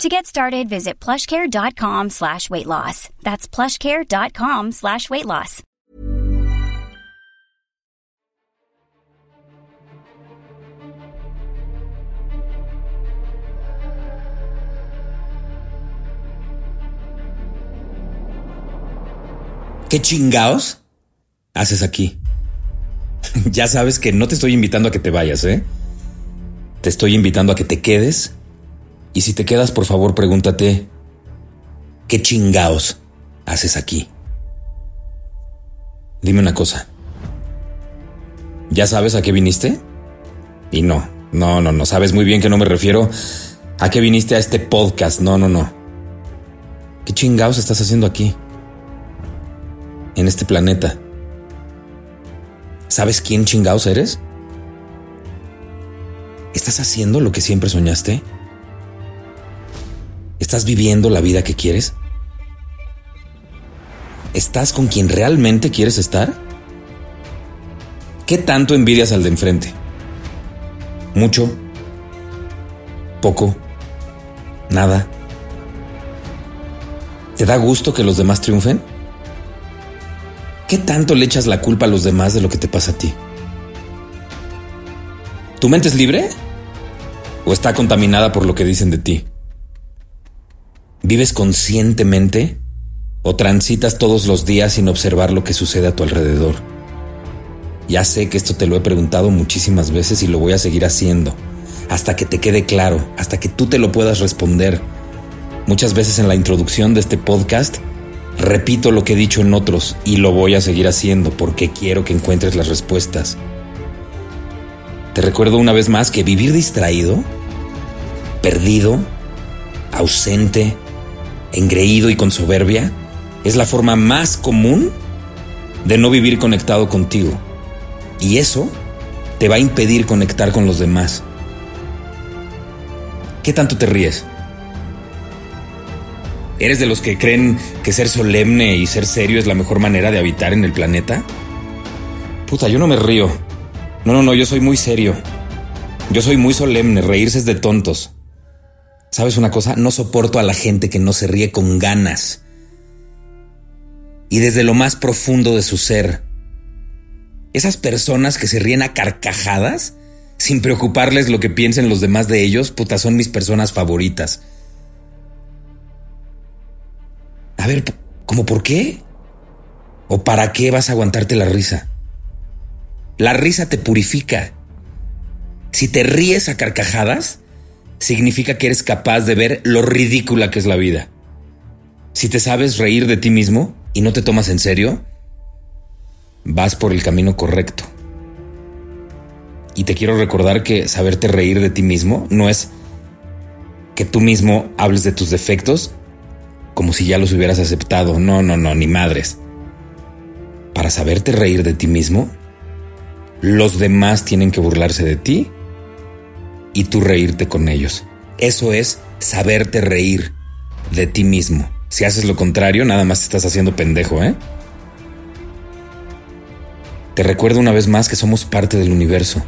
To get started, visit plushcare.com slash weight loss. That's plushcare.com slash weight loss. ¿Qué chingaos haces aquí? ya sabes que no te estoy invitando a que te vayas, ¿eh? Te estoy invitando a que te quedes. Y si te quedas, por favor, pregúntate, ¿qué chingaos haces aquí? Dime una cosa. ¿Ya sabes a qué viniste? Y no, no, no, no, sabes muy bien que no me refiero a qué viniste a este podcast, no, no, no. ¿Qué chingaos estás haciendo aquí? En este planeta. ¿Sabes quién chingaos eres? ¿Estás haciendo lo que siempre soñaste? ¿Estás viviendo la vida que quieres? ¿Estás con quien realmente quieres estar? ¿Qué tanto envidias al de enfrente? ¿Mucho? ¿Poco? ¿Nada? ¿Te da gusto que los demás triunfen? ¿Qué tanto le echas la culpa a los demás de lo que te pasa a ti? ¿Tu mente es libre? ¿O está contaminada por lo que dicen de ti? ¿Vives conscientemente o transitas todos los días sin observar lo que sucede a tu alrededor? Ya sé que esto te lo he preguntado muchísimas veces y lo voy a seguir haciendo, hasta que te quede claro, hasta que tú te lo puedas responder. Muchas veces en la introducción de este podcast repito lo que he dicho en otros y lo voy a seguir haciendo porque quiero que encuentres las respuestas. Te recuerdo una vez más que vivir distraído, perdido, ausente, engreído y con soberbia es la forma más común de no vivir conectado contigo. Y eso te va a impedir conectar con los demás. ¿Qué tanto te ríes? ¿Eres de los que creen que ser solemne y ser serio es la mejor manera de habitar en el planeta? Puta, yo no me río. No, no, no, yo soy muy serio. Yo soy muy solemne, reírse es de tontos. ¿Sabes una cosa? No soporto a la gente que no se ríe con ganas. Y desde lo más profundo de su ser. Esas personas que se ríen a carcajadas, sin preocuparles lo que piensen los demás de ellos, puta, son mis personas favoritas. A ver, ¿cómo por qué? ¿O para qué vas a aguantarte la risa? La risa te purifica. Si te ríes a carcajadas, significa que eres capaz de ver lo ridícula que es la vida. Si te sabes reír de ti mismo y no te tomas en serio, vas por el camino correcto. Y te quiero recordar que saberte reír de ti mismo no es que tú mismo hables de tus defectos como si ya los hubieras aceptado. No, no, no, ni madres. Para saberte reír de ti mismo, los demás tienen que burlarse de ti y tú reírte con ellos. Eso es saberte reír de ti mismo. Si haces lo contrario, nada más estás haciendo pendejo, ¿eh? Te recuerdo una vez más que somos parte del universo.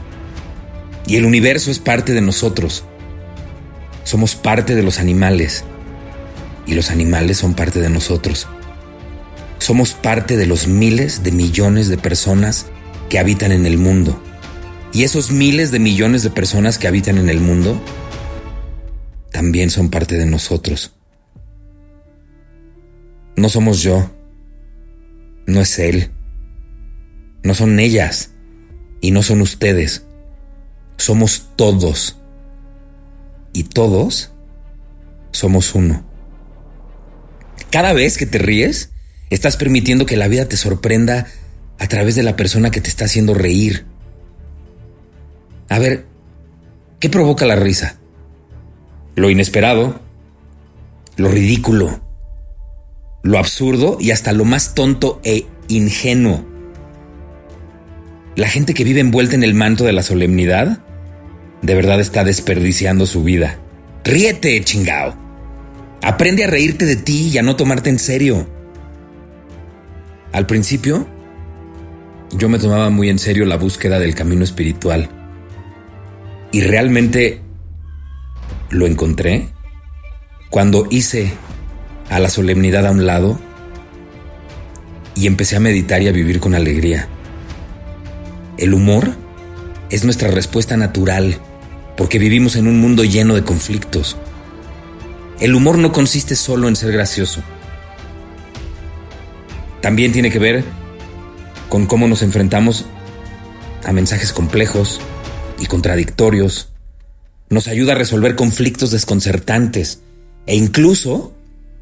Y el universo es parte de nosotros. Somos parte de los animales. Y los animales son parte de nosotros. Somos parte de los miles de millones de personas que habitan en el mundo. Y esos miles de millones de personas que habitan en el mundo también son parte de nosotros. No somos yo. No es él. No son ellas. Y no son ustedes. Somos todos. Y todos somos uno. Cada vez que te ríes, estás permitiendo que la vida te sorprenda a través de la persona que te está haciendo reír. A ver, ¿qué provoca la risa? Lo inesperado, lo ridículo, lo absurdo y hasta lo más tonto e ingenuo. La gente que vive envuelta en el manto de la solemnidad, de verdad está desperdiciando su vida. Ríete, chingao. Aprende a reírte de ti y a no tomarte en serio. Al principio, yo me tomaba muy en serio la búsqueda del camino espiritual. Y realmente lo encontré cuando hice a la solemnidad a un lado y empecé a meditar y a vivir con alegría. El humor es nuestra respuesta natural porque vivimos en un mundo lleno de conflictos. El humor no consiste solo en ser gracioso. También tiene que ver con cómo nos enfrentamos a mensajes complejos y contradictorios. Nos ayuda a resolver conflictos desconcertantes e incluso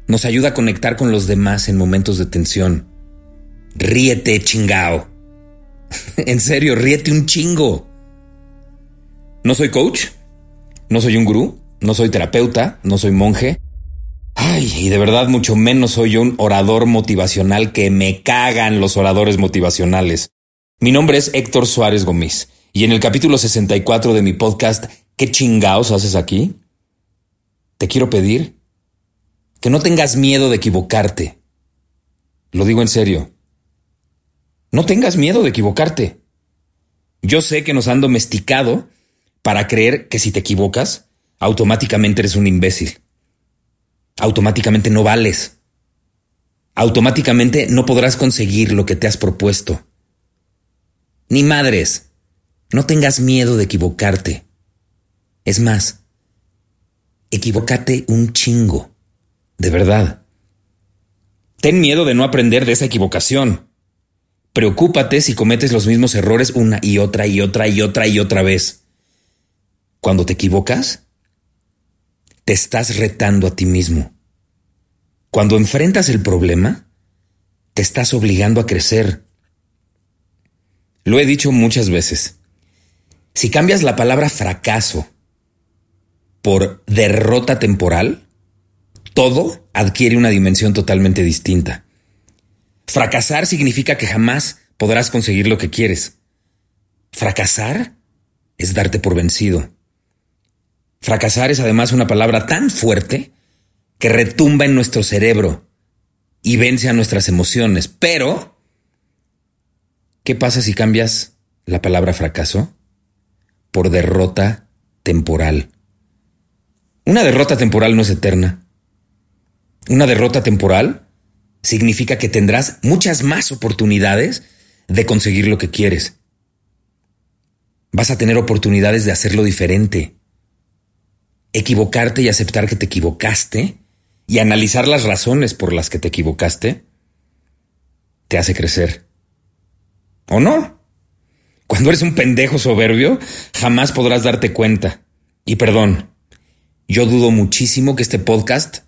nos ayuda a conectar con los demás en momentos de tensión. Ríete, chingao. en serio, ríete un chingo. No soy coach, no soy un gurú, no soy terapeuta, no soy monje. Ay, y de verdad mucho menos soy un orador motivacional que me cagan los oradores motivacionales. Mi nombre es Héctor Suárez Gómez y en el capítulo 64 de mi podcast ¿Qué chingaos haces aquí? Te quiero pedir que no tengas miedo de equivocarte. Lo digo en serio. No tengas miedo de equivocarte. Yo sé que nos han domesticado para creer que si te equivocas, automáticamente eres un imbécil. Automáticamente no vales. Automáticamente no podrás conseguir lo que te has propuesto. Ni madres. No tengas miedo de equivocarte. Es más, equivócate un chingo. De verdad. Ten miedo de no aprender de esa equivocación. Preocúpate si cometes los mismos errores una y otra y otra y otra y otra vez. Cuando te equivocas, te estás retando a ti mismo. Cuando enfrentas el problema, te estás obligando a crecer. Lo he dicho muchas veces. Si cambias la palabra fracaso por derrota temporal, todo adquiere una dimensión totalmente distinta. Fracasar significa que jamás podrás conseguir lo que quieres. Fracasar es darte por vencido. Fracasar es además una palabra tan fuerte que retumba en nuestro cerebro y vence a nuestras emociones. Pero, ¿qué pasa si cambias la palabra fracaso por derrota temporal? Una derrota temporal no es eterna. Una derrota temporal significa que tendrás muchas más oportunidades de conseguir lo que quieres. Vas a tener oportunidades de hacerlo diferente. Equivocarte y aceptar que te equivocaste y analizar las razones por las que te equivocaste te hace crecer. ¿O no? Cuando eres un pendejo soberbio, jamás podrás darte cuenta. Y perdón, yo dudo muchísimo que este podcast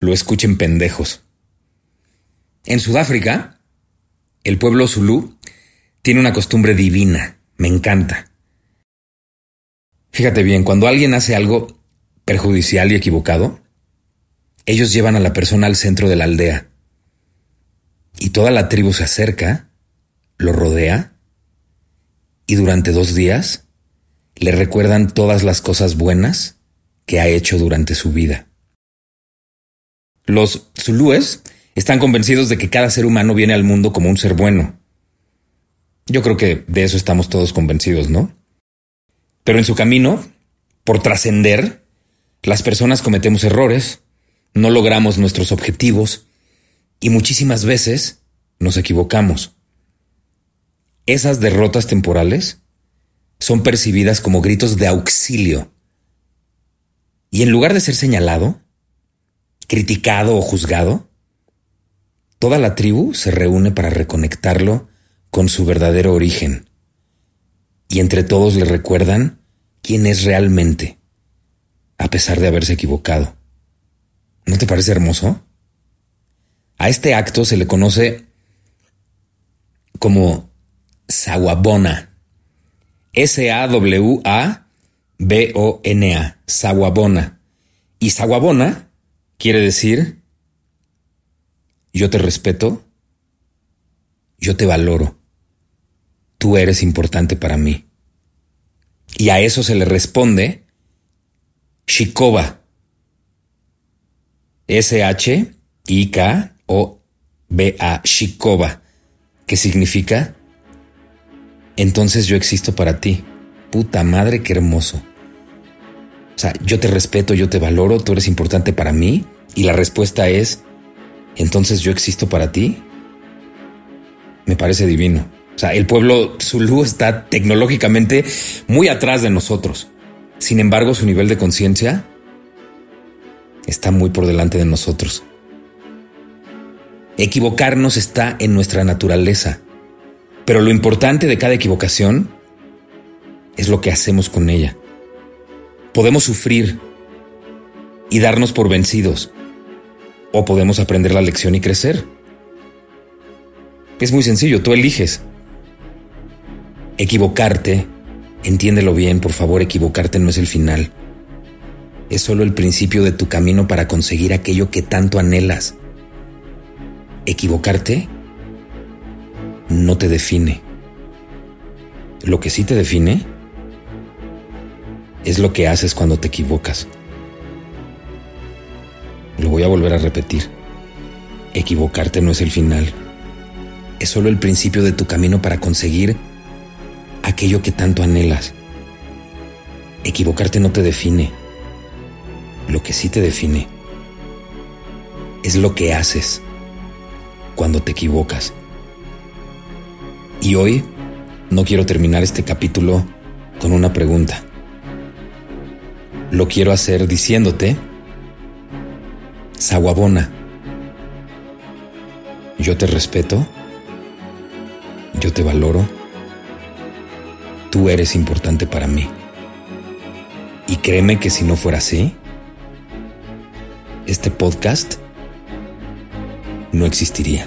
lo escuchen pendejos. En Sudáfrica, el pueblo Zulu tiene una costumbre divina, me encanta. Fíjate bien, cuando alguien hace algo perjudicial y equivocado, ellos llevan a la persona al centro de la aldea y toda la tribu se acerca, lo rodea y durante dos días le recuerdan todas las cosas buenas que ha hecho durante su vida. Los zulúes están convencidos de que cada ser humano viene al mundo como un ser bueno. Yo creo que de eso estamos todos convencidos, ¿no? Pero en su camino, por trascender, las personas cometemos errores, no logramos nuestros objetivos y muchísimas veces nos equivocamos. Esas derrotas temporales son percibidas como gritos de auxilio. Y en lugar de ser señalado, criticado o juzgado, toda la tribu se reúne para reconectarlo con su verdadero origen. Y entre todos le recuerdan quién es realmente, a pesar de haberse equivocado. ¿No te parece hermoso? A este acto se le conoce como Sawabona. S-A-W-A-B-O-N-A. Sawabona. Y Sawabona quiere decir, yo te respeto yo te valoro. Tú eres importante para mí. Y a eso se le responde Shikova. S-H-I-K-O-B-A, Shikova, que significa entonces yo existo para ti. Puta madre, qué hermoso. O sea, yo te respeto, yo te valoro, tú eres importante para mí. Y la respuesta es, entonces yo existo para ti. Me parece divino. O sea, el pueblo Zulu está tecnológicamente muy atrás de nosotros. Sin embargo, su nivel de conciencia está muy por delante de nosotros. Equivocarnos está en nuestra naturaleza. Pero lo importante de cada equivocación es lo que hacemos con ella. Podemos sufrir y darnos por vencidos, o podemos aprender la lección y crecer. Es muy sencillo, tú eliges. Equivocarte, entiéndelo bien, por favor, equivocarte no es el final. Es solo el principio de tu camino para conseguir aquello que tanto anhelas. Equivocarte no te define. Lo que sí te define es lo que haces cuando te equivocas. Lo voy a volver a repetir. Equivocarte no es el final. Es solo el principio de tu camino para conseguir aquello que tanto anhelas. Equivocarte no te define. Lo que sí te define es lo que haces cuando te equivocas. Y hoy no quiero terminar este capítulo con una pregunta. Lo quiero hacer diciéndote, Saguabona, yo te respeto, yo te valoro, tú eres importante para mí. Y créeme que si no fuera así, este podcast no existiría.